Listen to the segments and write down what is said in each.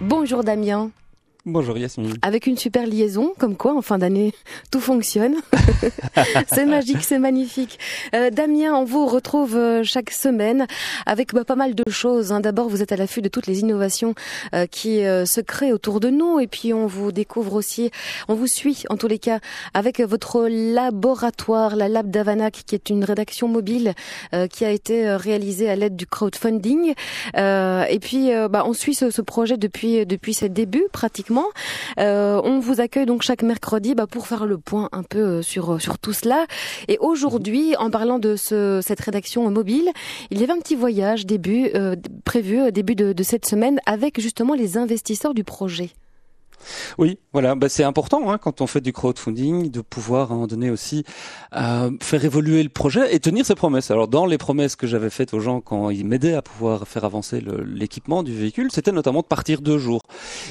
Bonjour Damien. Bonjour Yasmine. Avec une super liaison, comme quoi en fin d'année tout fonctionne. c'est magique, c'est magnifique. Euh, Damien, on vous retrouve euh, chaque semaine avec bah, pas mal de choses. Hein. D'abord, vous êtes à l'affût de toutes les innovations euh, qui se créent autour de nous, et puis on vous découvre aussi, on vous suit en tous les cas avec votre laboratoire, la Lab d'Avanac, qui est une rédaction mobile qui a été réalisée à l'aide du crowdfunding. et puis, bah, on suit ce, ce projet depuis depuis ses débuts pratiquement euh, on vous accueille donc chaque mercredi bah, pour faire le point un peu euh, sur, euh, sur tout cela. Et aujourd'hui, en parlant de ce, cette rédaction mobile, il y avait un petit voyage début, prévu début de cette semaine avec justement les investisseurs du projet. Oui, voilà, bah c'est important hein, quand on fait du crowdfunding de pouvoir à un moment donné aussi euh, faire évoluer le projet et tenir ses promesses. Alors dans les promesses que j'avais faites aux gens quand ils m'aidaient à pouvoir faire avancer l'équipement du véhicule, c'était notamment de partir deux jours.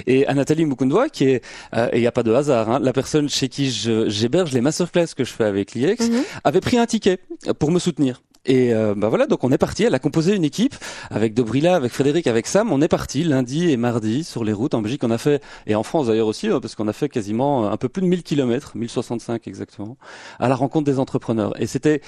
Et à Nathalie Mukundwa, qui est, euh, et il n'y a pas de hasard, hein, la personne chez qui j'héberge les masterclass que je fais avec l'IEX, mhm. avait pris un ticket pour me soutenir. Et euh, bah voilà, donc on est parti. Elle a composé une équipe avec Dobrila, avec Frédéric, avec Sam. On est parti lundi et mardi sur les routes en Belgique. On a fait et en France d'ailleurs aussi, hein, parce qu'on a fait quasiment un peu plus de 1000 kilomètres, 1065 exactement, à la rencontre des entrepreneurs. Et c'était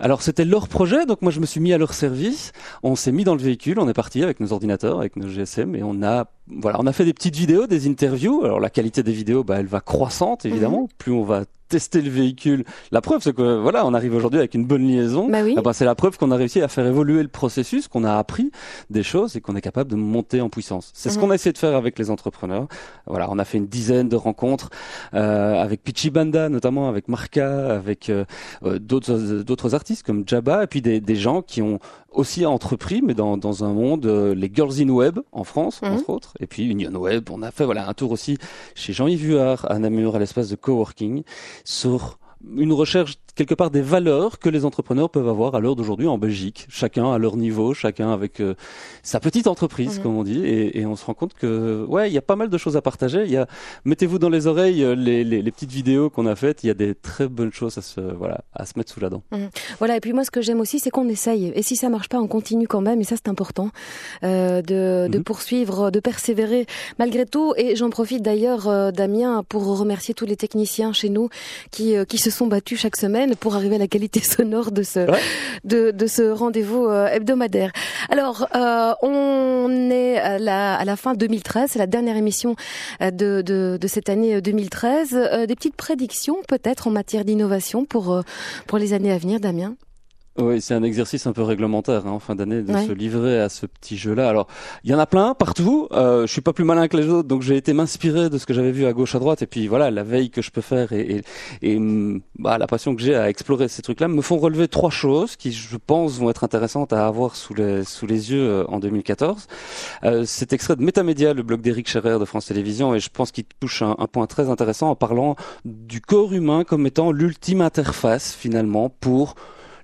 alors c'était leur projet, donc moi je me suis mis à leur service. On s'est mis dans le véhicule, on est parti avec nos ordinateurs, avec nos GSM, et on a voilà, on a fait des petites vidéos, des interviews. Alors la qualité des vidéos, bah, elle va croissante évidemment. Mhm. Plus on va tester le véhicule. La preuve, c'est que voilà, on arrive aujourd'hui avec une bonne liaison. Bah ah bah, c'est la preuve qu'on a réussi à faire évoluer le processus, qu'on a appris des choses et qu'on est capable de monter en puissance. C'est ce mhm. qu'on a essayé de faire avec les entrepreneurs. Voilà, on a fait une dizaine de rencontres euh, avec Pichibanda, notamment avec Marca, avec euh, euh, d'autres d'autres artistes comme Jabba, et puis des, des gens qui ont aussi entrepris, mais dans, dans un monde, euh, les Girls in Web en France, mhm. entre autres, et puis Union Web. On a fait voilà un tour aussi chez Jean-Yves Vuard à Namur, à l'espace de coworking, sur une recherche quelque part des valeurs que les entrepreneurs peuvent avoir à l'heure d'aujourd'hui en Belgique, chacun à leur niveau, chacun avec euh, sa petite entreprise, mhm. comme on dit, et, et, on se rend compte que ouais, il y a pas mal de choses à partager. Il y a, mettez-vous dans les oreilles euh, les, les, les petites vidéos qu'on a faites. Il y a des très bonnes choses à se voilà à se mettre sous la dent. Mhm. Voilà, et puis moi ce que j'aime aussi, c'est qu'on essaye. Et si ça marche pas, on continue quand même. Et ça c'est important euh, de, de mhm. poursuivre, de persévérer malgré tout. Et j'en profite d'ailleurs, euh, Damien, pour remercier tous les techniciens chez nous qui qui se sont battus chaque semaine pour arriver à la qualité sonore de ce de, de, ce rendez-vous euh, hebdomadaire. Alors, euh, on est à la, à la fin 2013, c'est la dernière émission euh, de, de, de cette année 2013. des petites prédictions peut-être en matière d'innovation pour pour les années à venir, Damien? Oui, c'est un exercice un peu réglementaire hein, en fin d'année de se livrer à ce petit jeu-là. Alors, il y en a plein partout. Euh, je suis pas plus malin que les autres, donc j'ai été m'inspirer de ce que j'avais vu à gauche, à droite, et puis voilà, la veille que je peux faire et, et, et mm, bah, la passion que j'ai à explorer ces trucs-là me font relever trois choses qui, je pense, vont être intéressantes à avoir sous les sous les yeux euh, en 2014. Euh, c'est extrait de Métamédia, le blog d'Éric Scherer de France Télévisions, et je pense qu'il touche un, un point très intéressant en parlant du corps humain comme étant l'ultime interface finalement pour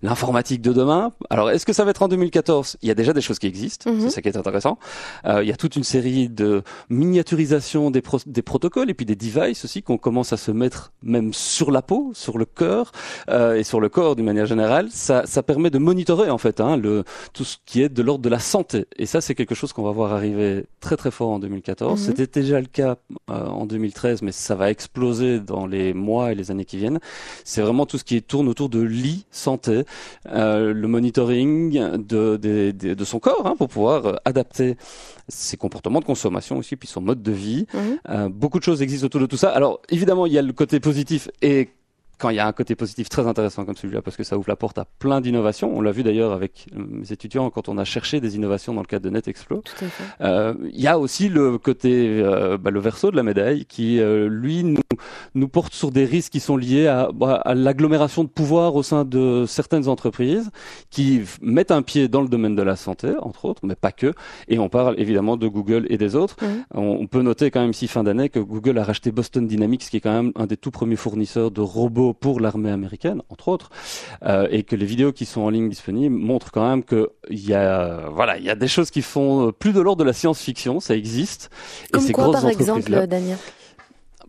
l'informatique de demain. Alors, est-ce que ça va être en 2014 Il y a déjà des choses qui existent, c'est mhm. ça qui est intéressant. Euh, il y a toute une série de miniaturisation des, des protocoles et puis des devices aussi qu'on commence à se mettre même sur la peau, sur le cœur euh, et sur le corps d'une manière générale. Ça, ça permet de monitorer en fait hein, le, tout ce qui est de l'ordre de la santé. Et ça, c'est quelque chose qu'on va voir arriver très très fort en 2014. Mhm. C'était déjà le cas euh, en 2013, mais ça va exploser dans les mois et les années qui viennent. C'est vraiment tout ce qui tourne autour de l'e-santé euh, le monitoring de, de, son corps hein, pour pouvoir euh, adapter ses comportements de consommation aussi, puis son mode de vie. Mhm. Euh, beaucoup de choses existent autour de tout ça. Alors évidemment, il y a le côté positif et quand il y a un côté positif très intéressant comme celui-là, parce que ça ouvre la porte à plein d'innovations. On l'a vu d'ailleurs avec mes étudiants quand on a cherché des innovations dans le cadre de NetExplo. Euh, il y a aussi le côté, euh, bah, le verso de la médaille, qui euh, lui nous, nous, porte sur des risques qui sont liés à, bah, à l'agglomération de pouvoir au sein de certaines entreprises qui mettent un pied dans le domaine de la santé, entre autres, mais pas que. Et on parle évidemment de Google et des autres. On, on peut noter quand même ici fin d'année que Google a racheté Boston Dynamics, qui est quand même un des tout premiers fournisseurs de robots pour l'armée américaine, entre autres, euh, et que les vidéos qui sont en ligne disponibles montrent quand même que il y a, voilà, il y a des choses qui font plus de l'ordre de la science-fiction, ça existe. Comme et quoi, par exemple, Daniel?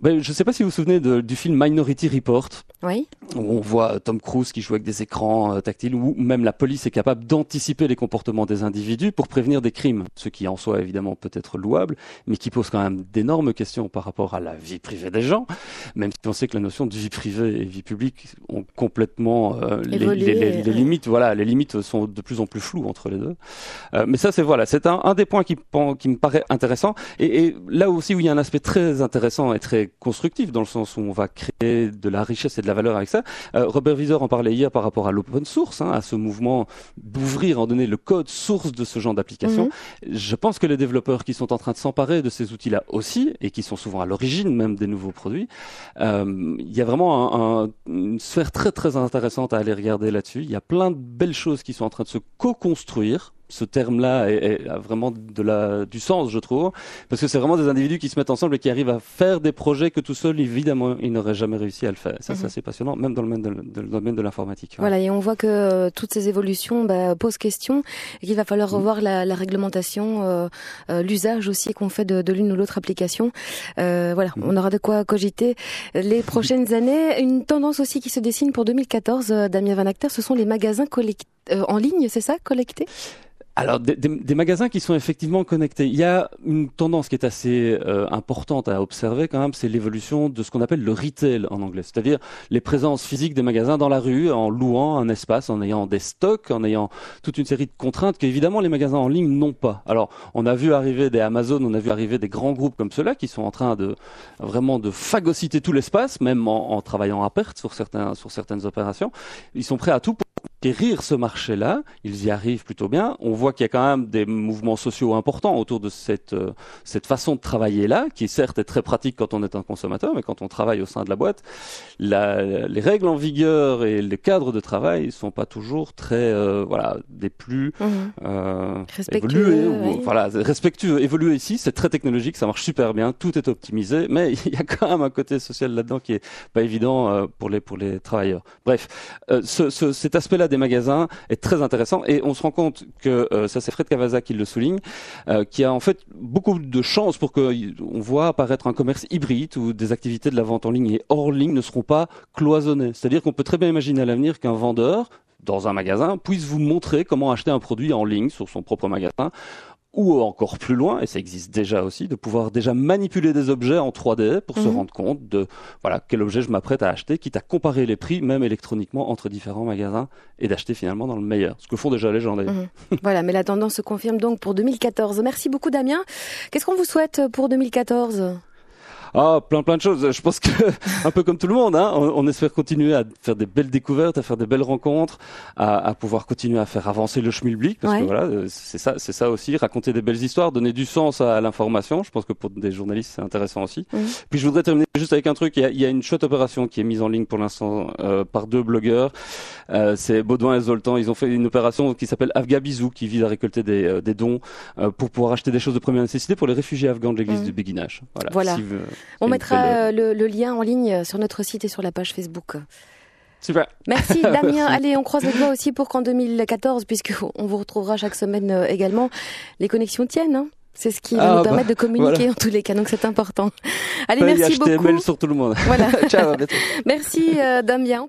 Ben, je ne sais pas si vous vous souvenez de, du film Minority Report. Oui. on voit Tom Cruise qui joue avec des écrans tactiles, où même la police est capable d'anticiper les comportements des individus pour prévenir des crimes, ce qui en soi évidemment peut être louable, mais qui pose quand même d'énormes questions par rapport à la vie privée des gens, même si on sait que la notion de vie privée et vie publique ont complètement les, les, limites, voilà, les limites sont de plus en plus floues entre les deux. mais ça, c'est voilà, c'est un, un, des points qui, qui me paraît intéressant. Et, et, là aussi où il y a un aspect très intéressant et très constructif dans le sens où on va créer de la richesse et de la valeur avec ça. Euh, Robert Visor en parlait hier par rapport à l'open source, hein, à ce mouvement d'ouvrir, en donner le code source de ce genre d'application. Mhm. Je pense que les développeurs qui sont en train de s'emparer de ces outils-là aussi, et qui sont souvent à l'origine même des nouveaux produits, euh, il y a vraiment un, un, une sphère très très intéressante à aller regarder là-dessus. Il y a plein de belles choses qui sont en train de se co-construire ce terme-là a vraiment de la, du sens, je trouve, parce que c'est vraiment des individus qui se mettent ensemble et qui arrivent à faire des projets que tout seul, évidemment, ils n'auraient jamais réussi à le faire. Ça, c'est mhm. assez passionnant, même dans le domaine de, l'informatique. Voilà, et on voit que euh, toutes ces évolutions bah, posent question et qu'il va falloir mhm. revoir la, la réglementation, euh, euh, l'usage aussi qu'on fait de, l'une ou l'autre application. Voilà, mhm. on aura de quoi cogiter les prochaines années. Une tendance aussi qui se dessine pour 2014, Damien Van Acter, ce sont les magasins en ligne, c'est ça, collectés? Alors, des, des, magasins qui sont effectivement connectés. Il y a une tendance qui est assez euh, importante à observer quand même, c'est l'évolution de ce qu'on appelle le retail en anglais, c'est-à-dire les présences physiques des magasins dans la rue, en louant un espace, en ayant des stocks, en ayant toute une série de contraintes qu'évidemment les magasins en ligne n'ont pas. Alors, on a vu arriver des Amazon, on a vu arriver des grands groupes comme ceux-là qui sont en train de vraiment de phagocyter tout l'espace, même en, en, travaillant à perte sur certains sur certaines opérations. Ils sont prêts à tout pour acquérir ce marché-là. Ils y arrivent plutôt bien. On voit qu'il y a quand même des mouvements sociaux importants autour de cette, euh, cette façon de travailler-là, qui certes est très pratique quand on est un consommateur, mais quand on travaille au sein de la boîte, la, les règles en vigueur et les cadres de travail sont pas toujours très, euh, voilà, des plus mmh. euh, respectueux. Voilà, respectueux, évoluer ici, c'est très technologique, ça marche super bien, tout est optimisé, mais il y a quand même un côté social là-dedans qui est pas évident pour les pour les travailleurs. Bref, ce, ce, cet aspect-là des magasins est très intéressant et on se rend compte que euh, ça c'est Fred Cavaza qui le souligne, euh, qui a en fait beaucoup de chances pour que on voit apparaître un commerce hybride où des activités de la vente en ligne et hors ligne ne seront pas cloisonnées. C'est-à-dire qu'on peut très bien imaginer à l'avenir qu'un vendeur dans un magasin puisse vous montrer comment acheter un produit en ligne sur son propre magasin ou encore plus loin, et ça existe déjà aussi, de pouvoir déjà manipuler des objets en 3D pour se mhm. rendre compte de voilà quel objet je m'apprête à acheter, quitte à comparer les prix, même électroniquement, entre différents magasins, et d'acheter finalement dans le meilleur. Ce que font déjà les gens d'ailleurs. Mhm. voilà, mais la tendance se confirme donc pour 2014. Merci beaucoup Damien. Qu'est-ce qu'on vous souhaite pour 2014 ah, plein plein de choses. Je pense que un peu comme tout le monde, hein, on, espère continuer à faire des belles découvertes, à faire des belles rencontres, à, à pouvoir continuer à faire avancer le schmilblick, parce que voilà, euh, c'est ça, c'est ça aussi, raconter des belles histoires, donner du sens à, l'information. Je pense que pour des journalistes, c'est intéressant aussi. Puis je voudrais terminer juste avec un truc. Il y a, il y a une chouette opération qui est mise en ligne pour l'instant euh, par deux blogueurs. Euh, c'est Baudouin et Zoltan. Ils ont fait une opération qui s'appelle Afgabizou, qui vise à récolter des, euh, des dons pour pouvoir acheter des choses de première nécessité pour les réfugiés afghans de l'église du Béguinage. Voilà. voilà. On mettra le, le, lien en ligne sur notre site et sur la page Facebook. Super. Merci Damien. Allez, on croise les doigts aussi pour qu'en 2014, puisqu'on vous retrouvera chaque semaine euh, également, les connexions tiennent. Hein c'est ce qui va ah, nous permettre de bah, communiquer en tous les cas, donc c'est important. Allez, merci beaucoup. HTML sur tout le monde. Voilà. Ciao. merci euh, Damien.